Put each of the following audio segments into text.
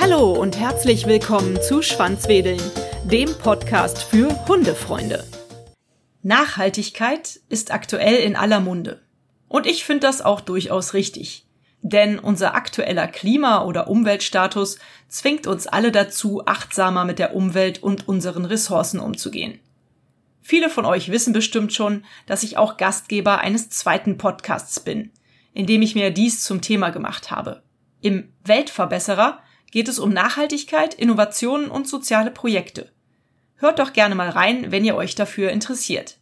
Hallo und herzlich willkommen zu Schwanzwedeln, dem Podcast für Hundefreunde. Nachhaltigkeit ist aktuell in aller Munde. Und ich finde das auch durchaus richtig. Denn unser aktueller Klima- oder Umweltstatus zwingt uns alle dazu, achtsamer mit der Umwelt und unseren Ressourcen umzugehen. Viele von euch wissen bestimmt schon, dass ich auch Gastgeber eines zweiten Podcasts bin, in dem ich mir dies zum Thema gemacht habe. Im Weltverbesserer geht es um Nachhaltigkeit, Innovationen und soziale Projekte. Hört doch gerne mal rein, wenn ihr euch dafür interessiert.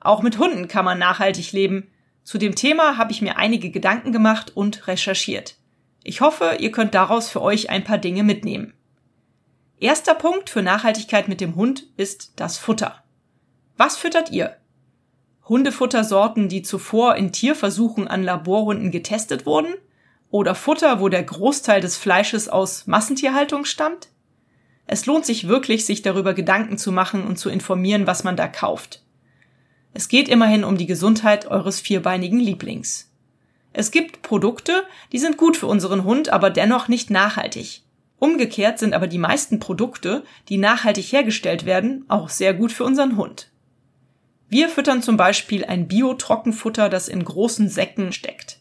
Auch mit Hunden kann man nachhaltig leben. Zu dem Thema habe ich mir einige Gedanken gemacht und recherchiert. Ich hoffe, ihr könnt daraus für euch ein paar Dinge mitnehmen. Erster Punkt für Nachhaltigkeit mit dem Hund ist das Futter. Was füttert ihr? Hundefuttersorten, die zuvor in Tierversuchen an Laborhunden getestet wurden? Oder Futter, wo der Großteil des Fleisches aus Massentierhaltung stammt? Es lohnt sich wirklich, sich darüber Gedanken zu machen und zu informieren, was man da kauft. Es geht immerhin um die Gesundheit eures vierbeinigen Lieblings. Es gibt Produkte, die sind gut für unseren Hund, aber dennoch nicht nachhaltig. Umgekehrt sind aber die meisten Produkte, die nachhaltig hergestellt werden, auch sehr gut für unseren Hund. Wir füttern zum Beispiel ein Bio-Trockenfutter, das in großen Säcken steckt.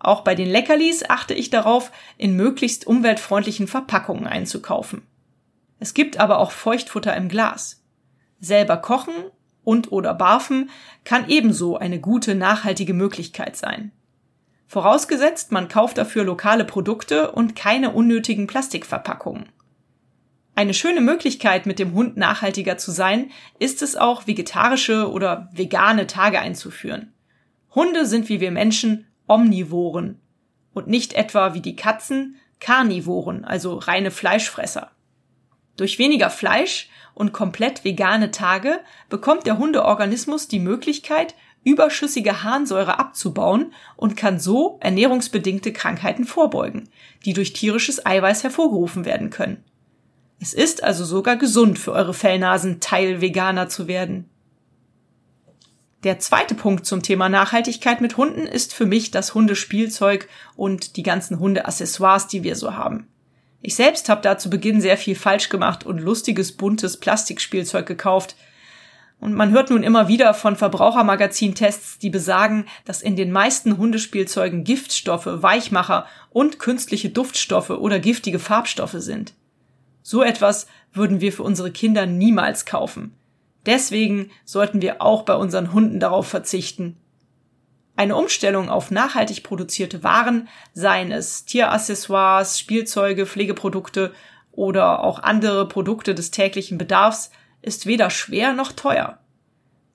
Auch bei den Leckerlis achte ich darauf, in möglichst umweltfreundlichen Verpackungen einzukaufen. Es gibt aber auch Feuchtfutter im Glas. Selber kochen und oder barfen kann ebenso eine gute nachhaltige Möglichkeit sein. Vorausgesetzt, man kauft dafür lokale Produkte und keine unnötigen Plastikverpackungen. Eine schöne Möglichkeit, mit dem Hund nachhaltiger zu sein, ist es auch, vegetarische oder vegane Tage einzuführen. Hunde sind wie wir Menschen Omnivoren und nicht etwa wie die Katzen Karnivoren, also reine Fleischfresser. Durch weniger Fleisch und komplett vegane Tage bekommt der Hundeorganismus die Möglichkeit, überschüssige Harnsäure abzubauen und kann so ernährungsbedingte Krankheiten vorbeugen, die durch tierisches Eiweiß hervorgerufen werden können. Es ist also sogar gesund für eure Fellnasen, Teil-Veganer zu werden. Der zweite Punkt zum Thema Nachhaltigkeit mit Hunden ist für mich das Hundespielzeug und die ganzen Hundeaccessoires, die wir so haben. Ich selbst habe da zu Beginn sehr viel falsch gemacht und lustiges, buntes Plastikspielzeug gekauft. Und man hört nun immer wieder von Verbrauchermagazin-Tests, die besagen, dass in den meisten Hundespielzeugen Giftstoffe, Weichmacher und künstliche Duftstoffe oder giftige Farbstoffe sind. So etwas würden wir für unsere Kinder niemals kaufen. Deswegen sollten wir auch bei unseren Hunden darauf verzichten. Eine Umstellung auf nachhaltig produzierte Waren, seien es Tieraccessoires, Spielzeuge, Pflegeprodukte oder auch andere Produkte des täglichen Bedarfs, ist weder schwer noch teuer.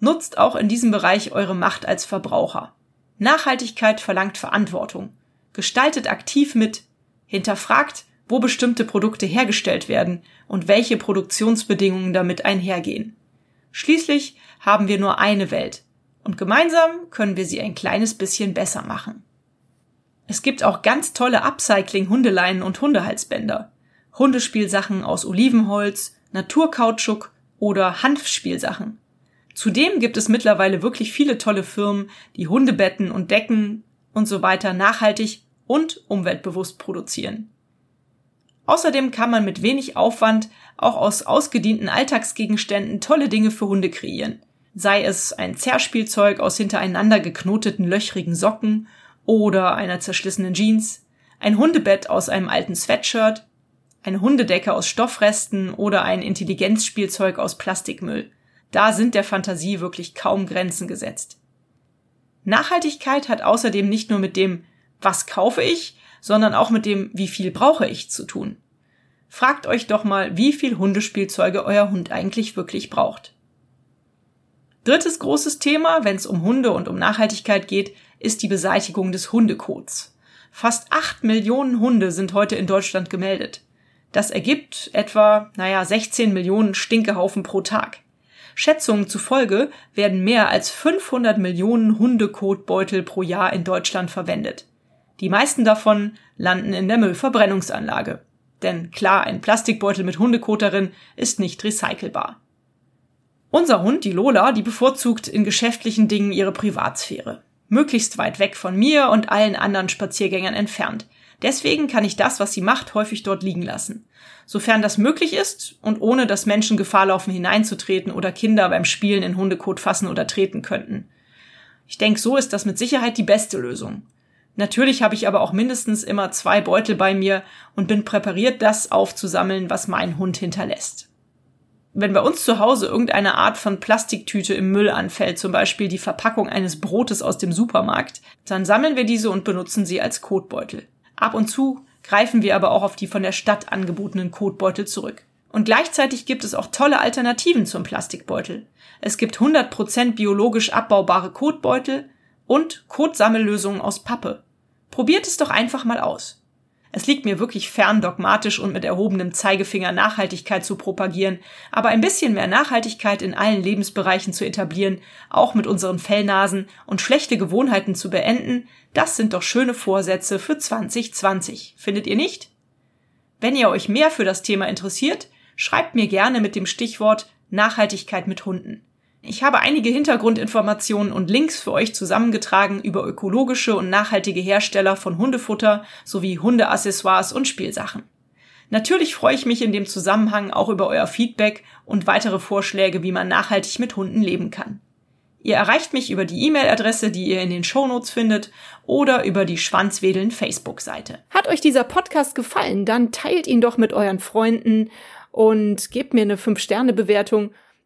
Nutzt auch in diesem Bereich eure Macht als Verbraucher. Nachhaltigkeit verlangt Verantwortung. Gestaltet aktiv mit, hinterfragt, wo bestimmte Produkte hergestellt werden und welche Produktionsbedingungen damit einhergehen. Schließlich haben wir nur eine Welt und gemeinsam können wir sie ein kleines bisschen besser machen. Es gibt auch ganz tolle Upcycling-Hundeleinen und Hundehalsbänder, Hundespielsachen aus Olivenholz, Naturkautschuk oder Hanfspielsachen. Zudem gibt es mittlerweile wirklich viele tolle Firmen, die Hundebetten und Decken und so weiter nachhaltig und umweltbewusst produzieren. Außerdem kann man mit wenig Aufwand auch aus ausgedienten Alltagsgegenständen tolle Dinge für Hunde kreieren sei es ein Zerrspielzeug aus hintereinander geknoteten löchrigen Socken oder einer zerschlissenen Jeans, ein Hundebett aus einem alten Sweatshirt, eine Hundedecke aus Stoffresten oder ein Intelligenzspielzeug aus Plastikmüll. Da sind der Fantasie wirklich kaum Grenzen gesetzt. Nachhaltigkeit hat außerdem nicht nur mit dem Was kaufe ich, sondern auch mit dem Wie viel brauche ich zu tun. Fragt euch doch mal, wie viel Hundespielzeuge euer Hund eigentlich wirklich braucht. Drittes großes Thema, wenn es um Hunde und um Nachhaltigkeit geht, ist die Beseitigung des Hundekots. Fast acht Millionen Hunde sind heute in Deutschland gemeldet. Das ergibt etwa, naja, 16 Millionen Stinkehaufen pro Tag. Schätzungen zufolge werden mehr als 500 Millionen Hundekotbeutel pro Jahr in Deutschland verwendet. Die meisten davon landen in der Müllverbrennungsanlage. Denn klar, ein Plastikbeutel mit Hundekot darin ist nicht recycelbar. Unser Hund, die Lola, die bevorzugt in geschäftlichen Dingen ihre Privatsphäre. möglichst weit weg von mir und allen anderen Spaziergängern entfernt. Deswegen kann ich das, was sie macht, häufig dort liegen lassen. Sofern das möglich ist und ohne dass Menschen Gefahr laufen, hineinzutreten oder Kinder beim Spielen in Hundekot fassen oder treten könnten. Ich denke, so ist das mit Sicherheit die beste Lösung. Natürlich habe ich aber auch mindestens immer zwei Beutel bei mir und bin präpariert, das aufzusammeln, was mein Hund hinterlässt. Wenn bei uns zu Hause irgendeine Art von Plastiktüte im Müll anfällt, zum Beispiel die Verpackung eines Brotes aus dem Supermarkt, dann sammeln wir diese und benutzen sie als Kotbeutel. Ab und zu greifen wir aber auch auf die von der Stadt angebotenen Kotbeutel zurück. Und gleichzeitig gibt es auch tolle Alternativen zum Plastikbeutel. Es gibt 100% biologisch abbaubare Kotbeutel und Kotsammellösungen aus Pappe. Probiert es doch einfach mal aus. Es liegt mir wirklich fern, dogmatisch und mit erhobenem Zeigefinger Nachhaltigkeit zu propagieren, aber ein bisschen mehr Nachhaltigkeit in allen Lebensbereichen zu etablieren, auch mit unseren Fellnasen und schlechte Gewohnheiten zu beenden, das sind doch schöne Vorsätze für 2020. Findet ihr nicht? Wenn ihr euch mehr für das Thema interessiert, schreibt mir gerne mit dem Stichwort Nachhaltigkeit mit Hunden. Ich habe einige Hintergrundinformationen und Links für euch zusammengetragen über ökologische und nachhaltige Hersteller von Hundefutter sowie Hundeaccessoires und Spielsachen. Natürlich freue ich mich in dem Zusammenhang auch über euer Feedback und weitere Vorschläge, wie man nachhaltig mit Hunden leben kann. Ihr erreicht mich über die E-Mail-Adresse, die ihr in den Shownotes findet, oder über die Schwanzwedeln Facebook-Seite. Hat euch dieser Podcast gefallen, dann teilt ihn doch mit euren Freunden und gebt mir eine 5-Sterne-Bewertung